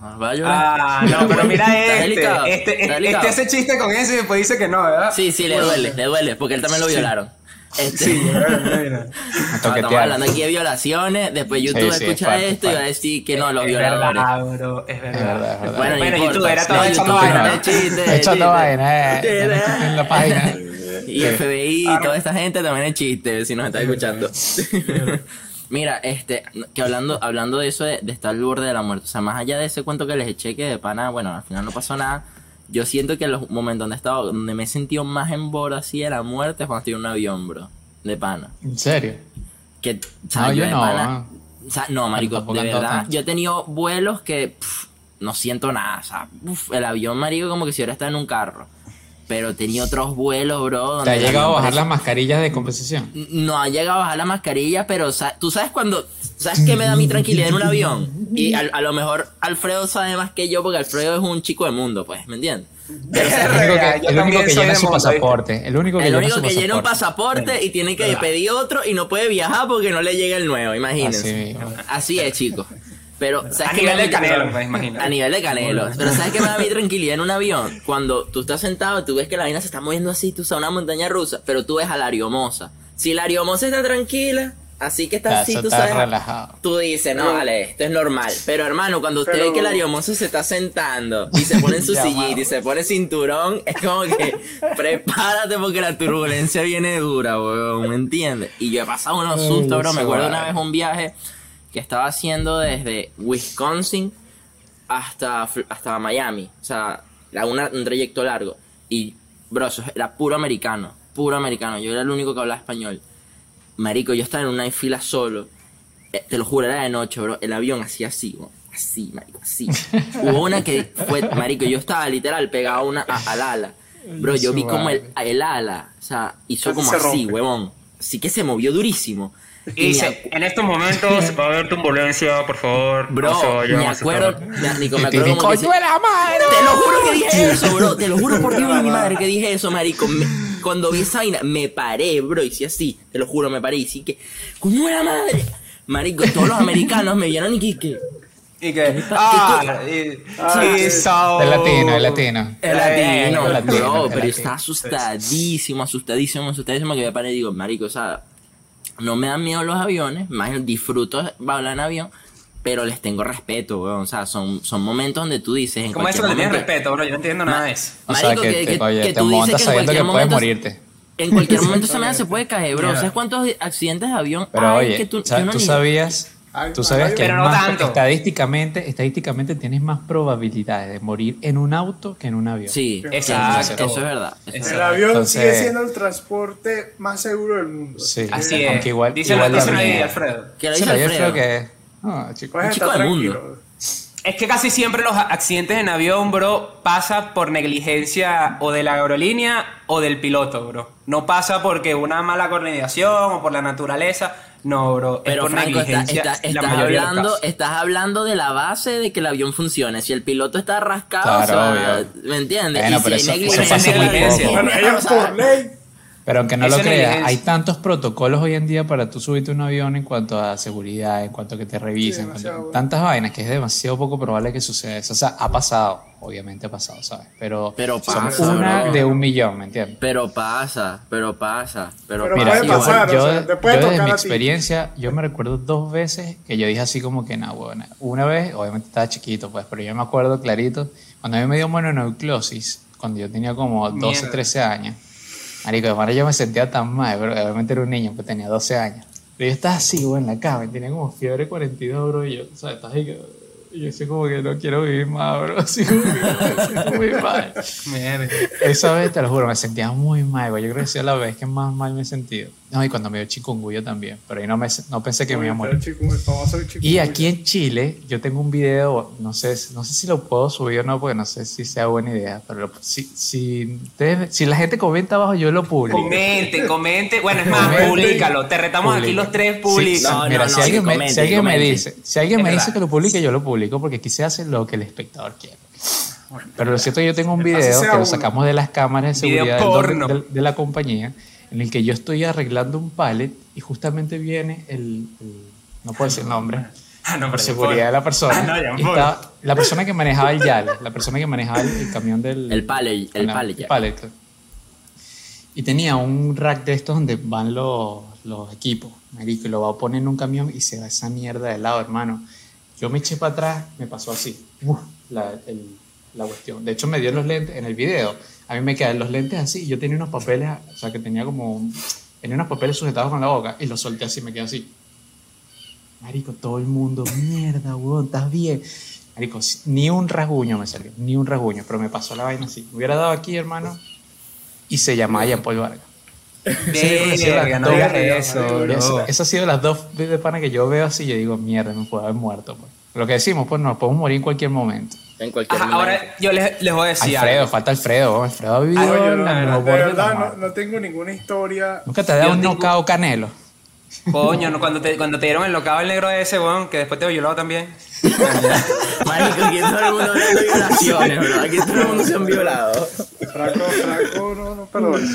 ah, ¿va a llorar? Ah, no, pero mira este. Este, este, hace chiste con eso y después dice que no, ¿verdad? Sí, sí, le duele, le duele, porque él también lo violaron. Este, Sí, mira, mira. Me no, estamos toquetear. hablando aquí de violaciones, después YouTube Sí, sí, escucha esto y va a decir que no, los Es violadores. verdad, bro, es verdad. verdad, es verdad. Bueno, Bueno, no YouTube era estaba YouTube echando vaina. de Echando vaina, eh. Chiste. En la página. Y FBI y toda esta gente también es chiste, si nos está escuchando. Mira, este, que hablando, hablando de eso de, de estar al borde de la muerte, o sea, más allá de ese cuento que les eché que de pana, bueno, al final no pasó nada, yo siento que los momentos donde he estado, donde me he sentido más en borde así de la muerte es cuando estoy en un avión, bro, de pana. ¿En serio? Que, o sea, No, yo de no, pana- ah. o sea, no, marico, de verdad, yo he tenido vuelos que pff, no siento nada, o sea, uf, el avión, marico, como que si hubiera estado en un carro. Pero tenido otros vuelos, bro. ¿Te ha llegado a bajar las mascarillas de compensación? no ha llegado a bajar la mascarilla, pero sa- tú sabes cuando. ¿Sabes qué me da mi tranquilidad en un avión? Y a, a lo mejor Alfredo sabe más que yo, porque Alfredo es un chico de mundo, pues, ¿me entiendes? Pero, o sea, El único que, el único también que soy llena su pasaporte. El único que el llena único llena un pasaporte. pasaporte y tiene que pedir otro y no puede viajar porque no le llega el nuevo, imagínense. Así es, chicos. Pero, ¿sabes A nivel me de canelo, pues, imagínate. A nivel de canelo. Pero ¿sabes qué me da mi tranquilidad en un avión? Cuando tú estás sentado, tú ves que la vaina se está moviendo así, tú sabes, una montaña rusa, pero tú ves a la ariomosa. Si la ariomosa está tranquila, así que está Ya, así, tú está sabes. relajado. Tú dices, no, vale, esto es normal. Pero hermano, cuando usted Pero- ve que el ariomoso se está sentando y se pone en su sillita y se pone cinturón, es como que prepárate porque la turbulencia viene dura, weón, ¿me entiendes? Y yo he pasado unos sustos, bro. Me acuerdo una vez un viaje que estaba haciendo desde Wisconsin hasta, hasta Miami. O sea, era una- un trayecto largo. Y, bro, eso era puro americano. Puro americano. Yo era el único que hablaba español. Marico, yo estaba en una fila solo. Eh, te lo juro, era de noche, bro. El avión hacía así, bro. Así, marico, así. Hubo una que fue, marico, yo estaba literal pegado a una, a- al ala. Bro, yo vi como el, el ala, o sea, hizo Casi como se así, rompe. huevón. Así que se movió durísimo. Y dice, en estos momentos va a haber turbulencia, por favor. Bro, no se vayan me acuerdo, me, Nico, me acuerdo como que "Coño de la madre". Te lo juro que dije eso, bro. Te lo juro por Dios y mi madre que dije eso, marico. Me- cuando vi esa vaina, me paré, bro. Y sí así, te lo juro, me paré. Y sí que, coño la madre. Marico, todos los americanos me vieron y que, que Y que. ¿Qué Ah, y, Ah, y sí. so- El latino, el latino. el latino, el latino, bro. Pero estaba asustadísimo, asustadísimo, asustadísimo. Que me paré y digo, marico, o sea, no me dan miedo los aviones. Más disfruto volar en avión. Pero les tengo respeto, weón. O sea, son, son momentos donde tú dices. En ¿Cómo es eso que le tienes respeto, bro? Yo no entiendo nada de eso. O sea, Marico, que, que- te, que- oye, que te tú dices montas que en sabiendo que cualquier puedes momento- morirte. En cualquier momento esa mierda se puede caer, bro. Mierda. ¿Sabes cuántos accidentes de avión Pero hay oye, que tú, uno tú ni- sabías, tú sabías ay, que pero no más- tanto. estadísticamente, estadísticamente tienes más probabilidades de morir en un auto que en un avión. Sí, Exacto. Eso, es verdad. eso es. El verdad. avión Entonces- sigue siendo el transporte más seguro del mundo. Sí. Así es. Aunque igual- díselo igual díselo también- ahí, Alfredo. Que lo Sí, dice yo Alfredo. creo que... No, chico. Puedes Un chico del mundo. Es que casi siempre los accidentes en avión, bro, pasa por negligencia o de la aerolínea o del piloto, bro. No pasa porque una mala coordinación o por la naturaleza. No, bro. es Pero por Franco, está- negligencia. está- la estás, hablando, estás hablando de la base de que el avión funcione. Si el piloto está rascado, Claro, o sea. ¿me entiendes? Bueno, y pero si hay negligencia. Bueno, ellos por ley Pero aunque no Eso lo creas, hay tantos protocolos hoy en día para tú subirte un avión en cuanto a seguridad, en cuanto a que te revisen, demasiado, bueno. tantas vainas que es demasiado poco probable que suceda eso. O sea, ha pasado, obviamente ha pasado, ¿sabes? Pero, Pero son pasa, una bro. de un millón, ¿me entiendes? Pero pasa, pero pasa, pero, Pero Mira, puede yo, pasar, yo- o sea, yo desde mi experiencia, yo me recuerdo dos veces que yo dije así como que, no, bueno, una vez, obviamente estaba chiquito, pues, pero yo me acuerdo clarito, cuando a mí me dio mononucleosis, cuando yo tenía como 12, Mierda. 13 años, marico, de manera yo me sentía tan mal, pero obviamente era un niño, pues tenía 12 años. Pero yo estaba así, güey, en la cama, y tenía como fiebre 42, bro, y yo, o sea, estás ahí que... y Yo sé como que no quiero vivir más, bro. Así como que muy mal. Esa vez, te lo juro, me sentía muy mal, güey. Yo creo que esa es la vez que más mal me he sentido. No, y cuando me dio chikungunya también, pero ahí no, me, no pensé que me iba a morir. Y aquí en Chile, yo tengo un video, no sé, no sé si lo puedo subir o no, porque no sé si sea buena idea, pero lo- si, si, ustedes- si la gente comenta abajo, yo lo publico. Comenten, comenten. Bueno, es más, públicalo. Te retamos aquí Publica. los tres Sí, públicos. No, mira, no, si alguien, sí, me, si alguien me dice, si alguien Es me dice que lo publique, yo lo publico porque aquí se hace lo que el espectador quiere. Pero lo cierto es que yo tengo un video que lo sacamos de las cámaras de seguridad del- porno. del- de, la compañía, en el que yo estoy arreglando un pallet y justamente viene el, el- no puedo decir el nombre, Ah, no, por pero seguridad de la persona. Ah, no, estaba- la persona que manejaba el YAL, la persona que manejaba el, el camión del... El pallet, el la- pallet jack. pallet, claro. Y tenía un rack de estos donde van los, los equipos, marico, y lo va a poner en un camión y se va esa mierda de lado, hermano. Yo me eché para atrás, me pasó así, uf, la, el- la cuestión. De hecho, me dio los lentes en el video. A mí me quedan los lentes así, yo tenía unos papeles, o sea, que tenía como, tenía unos papeles sujetados con la boca, y los solté así, me quedé así. Marico, todo el mundo, mierda, weón, ¿estás bien? Marico, ni un rasguño me salió, ni un rasguño, pero me pasó la vaina así. Me hubiera dado aquí, hermano, y se llamaba Jean Paul Vargas. Esas han sido las dos de pana que yo veo así y yo digo, mierda, me puedo haber muerto. Pues. Lo que decimos, pues nos podemos morir en cualquier momento. En cualquier Ajá, momento. ahora yo les, les voy a decir Alfredo, algo. falta Alfredo. Alfredo ha vivido Ay, en la verdad, no De de verdad, no, no tengo ninguna historia. Nunca te ha dado un tengo- nocao canelo. Coño, no, cuando, te, cuando te dieron el locado el negro ese, weón, que después te violó también. Marico, aquí todo el mundo hablando de violaciones, bro. Aquí todo el mundo se han violado. Fraco, fraco, no, no, perdón.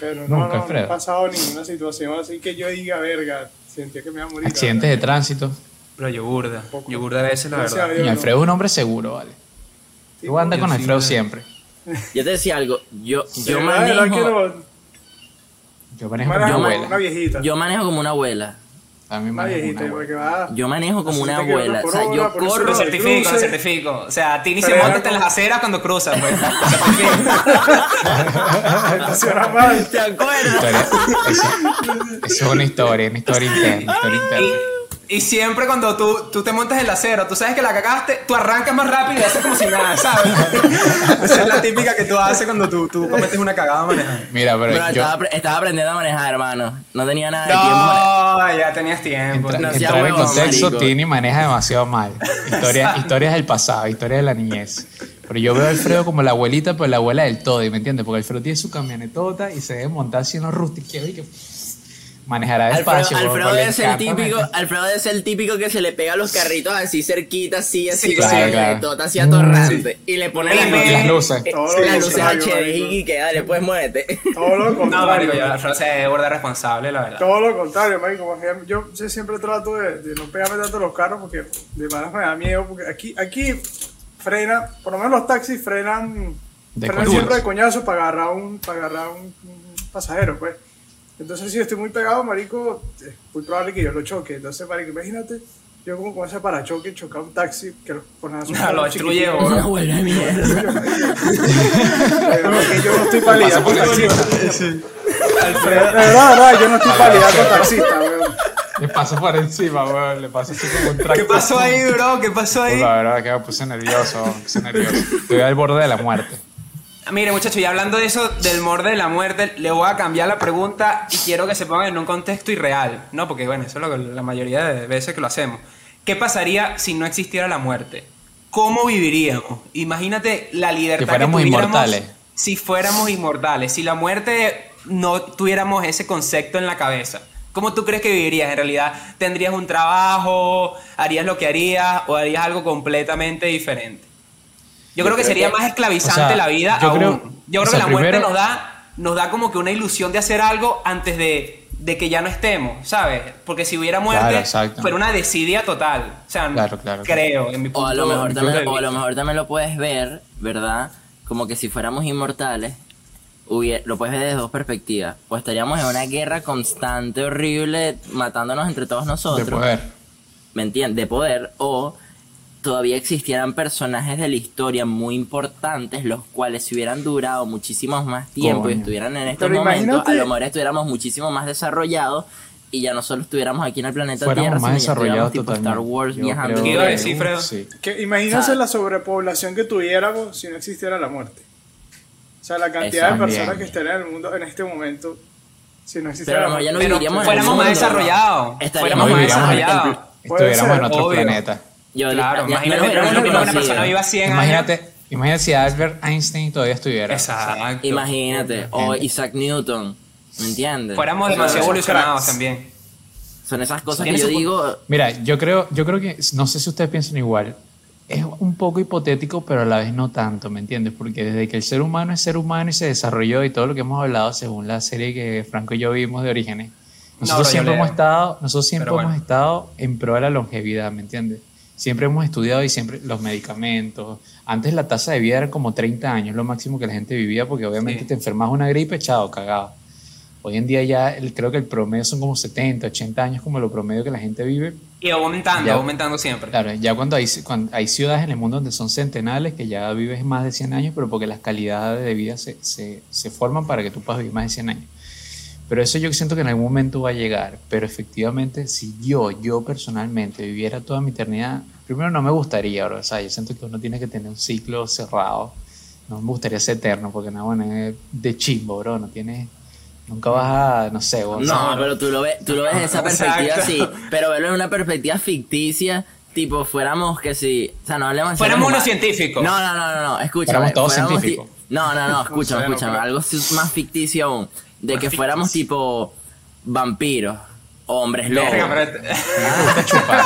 Pero no, Nunca, no, no, he pasado ninguna situación así que yo diga, verga, sentía que me iba a morir. Accidentes de tránsito. Pero yo burda. Yo burda a veces, la verdad. Y Alfredo es un hombre seguro, ¿vale? Tú andas con Alfredo siempre. Yo te decía algo. Yo, yo manejo. no- Yo manejo manejo como una, abuela. una viejita. Yo manejo como una abuela. A mí una manejo viejita, una abuela. va. Yo manejo como una te abuela. por O sea, yo corro. no- certifico, lo cruce. certifico. O sea, a ti ni se monta en las aceras cuando cruzas, pues. Lo certifico. Estaciona mal. ¿Te acuerdas? Historia- Eso, eso es una historia, una historia interna. Historia interna. Y, siempre cuando tú, tú te montas en la acera, tú sabes que la cagaste, tú arrancas más rápido y haces como si nada, ¿sabes? Esa es la típica que tú haces cuando tú, tú cometes una cagada manejando. Mira, pero Bro, yo, estaba, apre- estaba aprendiendo a manejar, hermano. No tenía nada de tiempo. para- No, ya tenías tiempo. Entra- No entrar en contexto, marico. Tini maneja demasiado mal. Historias, historias del pasado, historias de la niñez. Pero yo veo a Alfredo como la abuelita, pero la abuela del todo, ¿y ¿me entiendes? Porque Alfredo tiene su camionetota y se debe montar así rústicos y que manejará Alfredo, despacio. Alfredo debe ser el típico. Alfredo ser el típico que se le pega a los carritos así cerquita, así, así, Sí, claro, la claro. camionetota así atorrante. Y le pone las Y las luces. eh, Todo las lo luces contrario, HD marico. y que dale, pues muévete. Todo lo No, contrario. marico, yo Alfredo se borda responsable, la verdad. Todo lo contrario, marico. Yo, yo siempre trato de, de no pegarme tanto a los carros porque de malas me da miedo. Porque aquí, aquí frena, por lo menos los taxis frenan, De frenan siempre de coñazo para agarrar un, para agarrar un, un pasajero, pues. Entonces, si estoy muy pegado, marico, es muy probable que yo lo choque. Entonces, marico, imagínate, yo como con ese parachoque chocar un taxi que lo ponen a su No, lo destruye, bro. vuelve de mierda. Yo no estoy lidiar con Pasa por taxistas. De verdad, de verdad, yo no estoy lidiar con taxistas, weón. Le paso por encima, weón. Le paso así como un tractor. ¿Qué pasó ahí, bro? ¿Qué pasó ahí? La verdad que me puse nervioso, me puse nervioso. Estoy al borde de la muerte. Mire, muchachos, y hablando de eso, del morde de la muerte, le voy a cambiar la pregunta y quiero que se pongan en un contexto irreal, ¿no? Porque, bueno, eso es lo que la mayoría de veces que lo hacemos. ¿Qué pasaría si no existiera la muerte? ¿Cómo viviríamos? Imagínate la libertad Que fuéramos tuviéramos inmortales. Si fuéramos inmortales, si la muerte no tuviéramos ese concepto en la cabeza. ¿Cómo tú crees que vivirías? En realidad, ¿tendrías un trabajo? ¿Harías lo que harías? ¿O harías algo completamente diferente? Yo creo que sería más esclavizante O sea, la vida yo aún. creo- yo o creo sea, que la muerte primero- nos da nos da como que una ilusión de hacer algo antes de, de que ya no estemos, ¿sabes? Porque si hubiera muerte, Claro, fuera una desidia total. O sea, Claro, claro, creo, en mi O punto, a lo mejor de también, o a lo mejor también lo puedes ver, ¿verdad? Como que si fuéramos inmortales, lo puedes ver desde dos perspectivas. O estaríamos en una guerra constante, horrible, matándonos entre todos De nosotros. poder. ¿me entiendes? De poder, o todavía existieran personajes de la historia muy importantes, los cuales si hubieran durado muchísimo más tiempo y Coño. estuvieran en estos Pero momentos, imagínate- a lo mejor estuviéramos muchísimo más desarrollados y ya no solo estuviéramos aquí en el planeta Fuéramos Tierra, más sino desarrollados tipo totalmente. Star Wars Yo viajando. creo ¿Qué iba a que- decir, Fredo? Sí. Que imagínense sea- la sobrepoblación que tuviéramos si no existiera la muerte. O sea, la cantidad Eso de personas también. que estarían en el mundo en este momento si no Pero existiera a la mejor ya no muerte. Pero viviríamos fuéramos más desarrollados. Fuéramos más desarrollados. Estuviéramos en otro obvio. planeta. Yo- Claro, ya- imagínate ya nos que una, hubiéramos una persona conocido. viva 100 años. Imagínate, imagínate si Albert Einstein todavía estuviera. Exacto. Imagínate, o. Isaac Newton, ¿me entiendes? Fuéramos demasiado evolucionados también. Son esas cosas que yo su digo, Mira, yo creo, yo creo que, no sé si ustedes piensan igual, es un poco hipotético, pero a la vez no tanto, ¿me entiendes? Porque desde que el ser humano es ser humano y se desarrolló y todo lo que hemos hablado según la serie que Franco y yo vimos de Orígenes, nosotros siempre hemos estado, nosotros siempre bueno. hemos estado en pro de la longevidad, ¿me entiendes? Siempre hemos estudiado y siempre los medicamentos. Antes la tasa de vida era como 30 años, lo máximo que la gente vivía, porque obviamente Sí. te enfermas una gripe, chao, cagado. Hoy en día ya el- creo que el promedio son como 70, 80 años como lo promedio que la gente vive. Y aumentando, Ya. aumentando siempre. Claro, ya cuando hay, cuando hay ciudades en el mundo donde son centenales, que ya vives más de 100 años, pero porque las calidades de vida se, se, se forman para que tú puedas vivir más de 100 años. Pero eso yo siento que en algún momento va a llegar. Pero efectivamente, si yo, yo personalmente viviera toda mi eternidad, primero no me gustaría, bro. O sea, yo siento que uno tiene que tener un ciclo cerrado. No me gustaría ser eterno, porque no, bueno, es de chimbo, bro. No tienes, nunca vas a, no sé, vos- No, pero tú lo ves, tú lo ves desde esa perspectiva así, pero verlo en una perspectiva ficticia, tipo fuéramos que si, o sea, no hablemos de Fuéramos unos científicos. No, no, no, no, no, escúchame. Fuéramos todos fuéramos científicos. No, no, no, escúchame, sé, no escúchame, algo más ficticio aún, de que fuéramos tipo vampiros, hombres lobos. Verga, pero- gusta chupar.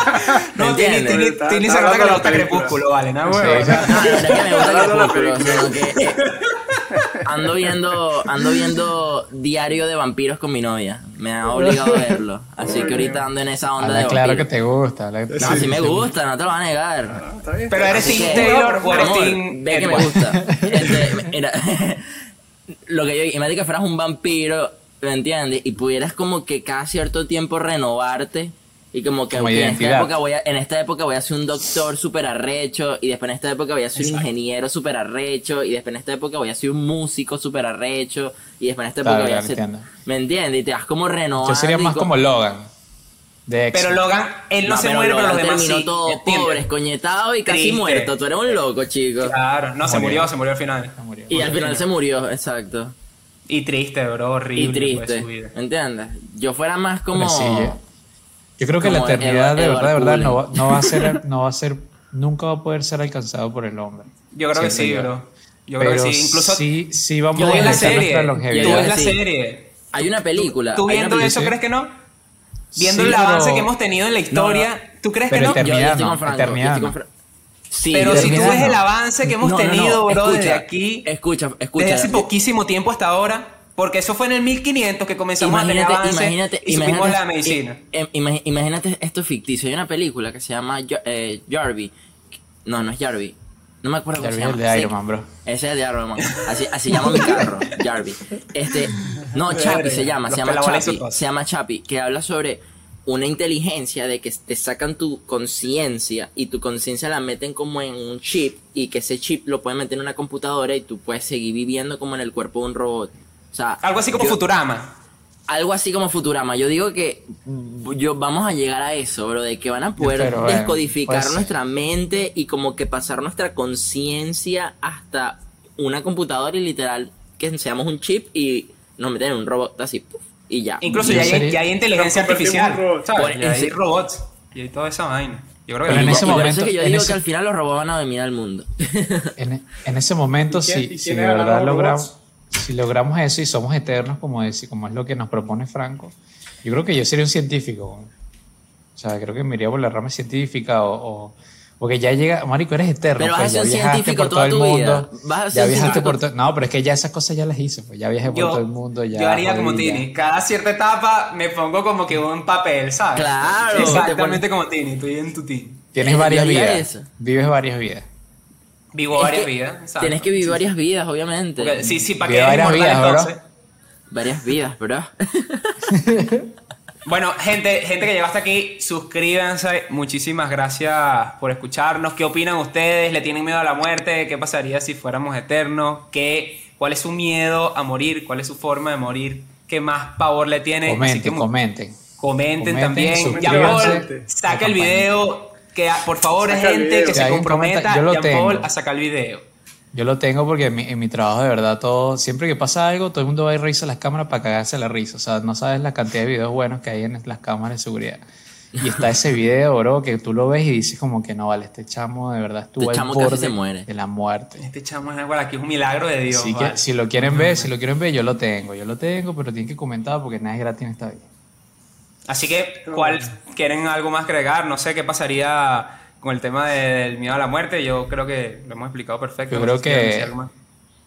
No, Está- Tini está se nota que le gusta. Crepúsculo, vale, no, huevo. No, no es que me gusta Crepúsculo, sino que ando viendo, ando viendo Diario de Vampiros con mi novia. Me ha obligado a verlo. Así que ahorita ando en esa onda de claro que te gusta. No, sí me gusta, no te lo van a negar. Ah. Pero eres que, Taylor o eres Team Ve que me gusta. Este, mira, lo que yo imagínate que fueras un vampiro, ¿me entiendes? Y pudieras como que cada cierto tiempo renovarte. Y como que Como en, esta época voy a, en esta época voy a ser un doctor súper arrecho. Y después en esta época voy a ser un ingeniero súper arrecho. Y después en esta época voy a ser un músico súper arrecho. Y después en esta época Claro, voy a ser... entiendo. ¿Me entiendes? Y te vas como renovando. Yo sería más co- como Logan. De. Pero Logan, él no, se pero muere, pero los Logan demás terminó sí. todo ¿entiendes? pobre, escoñetado y casi Triste. muerto. Tú eres un loco, chico. Claro, no, se Murió. murió, se murió al final. murió. Y al final se murió, exacto. Y triste, bro, horrible. Y triste, su vida. ¿entiendes? Yo fuera más como... Sí, yo- Yo creo que la eternidad de verdad, de verdad, no va, no va a ser, no va a ser, nunca va a poder ser alcanzado por el hombre. Yo creo que sí, yo. bro. Yo creo Pero que sí. Incluso sí, sí vamos a la serie. Tú ves la serie. Hay una película. ¿Tú viendo película- eso crees que no? Viendo Sí, el avance pero- que hemos tenido en la historia, No, no. ¿tú crees Pero que no? Yo, estoy con estoy con Sí, Pero si tú ves el avance que hemos No, no, no, tenido, bro, escucha, desde aquí, Escucha, escucha. desde hace poquísimo tiempo hasta ahora, porque eso fue en el 1500 que comenzamos a tener avance imagínate, y imagínate, la medicina. im- im- imagínate esto ficticio. Hay una película que se llama eh, Jarvie. No, no es Jarvie. No me acuerdo cómo Jarvie se es llama. el de. Iron Man, bro. Ese es de Iron Man. Así, así llama mi carro, Jarvie. Este, no, Chapi se llama, se llama Chapi, se llama Chapi, que habla sobre una inteligencia de que te sacan tu conciencia y tu conciencia la meten como en un chip y que ese chip lo pueden meter en una computadora y tú puedes seguir viviendo como en el cuerpo de un robot. O sea, Algo así como yo- Futurama. Algo así como Futurama. Yo digo que yo vamos a llegar a eso, bro, de que van a poder Pero bueno, descodificar puede ser. nuestra mente y como que pasar nuestra conciencia hasta una computadora y literal que seamos un chip y nos meten en un robot así puf, y ya. Incluso ya hay, ya hay inteligencia artificial. ¿sabes? Por- Ya hay robots. Y hay toda esa vaina. Yo creo que Pero en ese momento- que yo digo ese- que al final los robots van a dominar al mundo. En, en ese momento, ¿Y quién- si, si de verdad logramos? Si logramos eso y somos eternos, como, es, como es lo que nos propone Franco, yo creo que yo sería un científico. O sea, creo que me iría por la rama científica o, o- Porque ya llega, marico, eres eterno. Pero vas pues, a ya ser viajaste científico por toda todo el tu vida. mundo. Vas a Ya ser viajaste científico por todo... No, pero es que ya esas cosas ya las hice, pues ya viajé por Yo, todo el mundo. Ya yo haría como ya. Tini. Cada cierta etapa me pongo como que un papel, ¿sabes? Claro, te Exactamente como Tini. Estoy en tu team. Tienes Eh, varias vidas. eso. Vives varias vidas. Vivo Es varias que vidas. exacto. Tienes que vivir Sí, varias vidas, obviamente. Porque- Sí, sí, para que varias vidas, bro. entonces. Varias vidas, bro. Bueno, gente, gente que llegó hasta aquí, suscríbanse. Muchísimas gracias por escucharnos. ¿Qué opinan ustedes? ¿Le tienen miedo a la muerte? ¿Qué pasaría si fuéramos eternos? ¿Qué, ¿Cuál es su miedo a morir? ¿Cuál es su forma de morir? ¿Qué más pavor le tiene? Así Comenten, que comenten. comenten Comenten, también. Paul, saca el video. Que por favor, Saca gente que se comprometa, a sacar el video. Yo lo tengo porque en mi, en mi trabajo de verdad todo, siempre que pasa algo, todo el mundo va y revisa las cámaras para cagarse la risa. O sea, no sabes la cantidad de videos buenos que hay en las cámaras de seguridad. Y está ese video, bro, que tú lo ves y dices como que no, vale, este chamo de verdad estuvo Este al chamo casi borde se muere. de la muerte. Este chamo es algo aquí, es un milagro de Dios. Así vale. que si lo quieren ver, si lo quieren ver, yo lo tengo. Yo lo tengo, pero tienen que comentar porque nada es gratis en esta vida. Así que, ¿cuál quieren algo más agregar? No sé qué pasaría con el tema del miedo a la muerte. Yo creo que lo hemos explicado perfecto. Yo No creo sé si que-.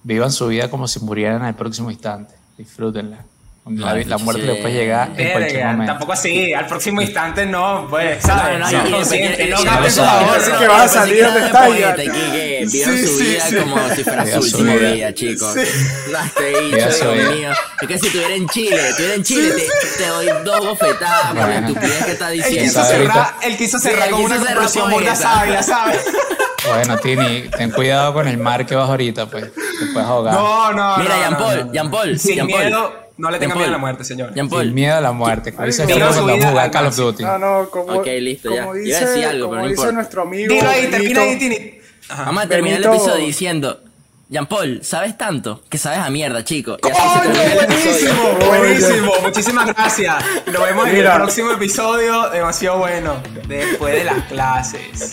Vivan su vida como si murieran al próximo instante. Disfrútenla. La, la muerte sí. le puede llegar en cualquier momento. tampoco así, al próximo instante no, pues, ¿sabes? No, no, no ahorros. Así que vas a salir de que viva Sí, su sí, vida sí. como si fuera su último día, chicos. No, este Viva bicho, su Dios mío. Es que si estuviera en Chile, estuviera en Chile, te, te doy dos bofetadas por la estupidez que está Él diciendo. quiso ¿Sabes cerrar, él quiso cerrar él con una cerrar con burda sabia, ¿sabes? Bueno, Tini, ten cuidado con el mar que vas ahorita, pues. Te puedes ahogar. No, no, Mira, no, Jean no, Paul, no, no. Jean Paul, Sin Jean Paul. miedo, no le tenga Jean miedo a la muerte, señor. Sin miedo a la muerte. Como dice Call of. Duty. No, no, como, Ok, listo, ya. como Iba dice, a decir algo, como pero no dice nuestro amigo. Dilo ahí, termina ahí, Tini. Vamos a terminar el episodio diciendo, Jean Paul, ¿sabes tanto? Que sabes a mierda, chico. Y así se ¡Coño, termina el episodio. buenísimo! Buenísimo, muchísimas gracias. Nos vemos en el próximo episodio, demasiado bueno, después de las clases.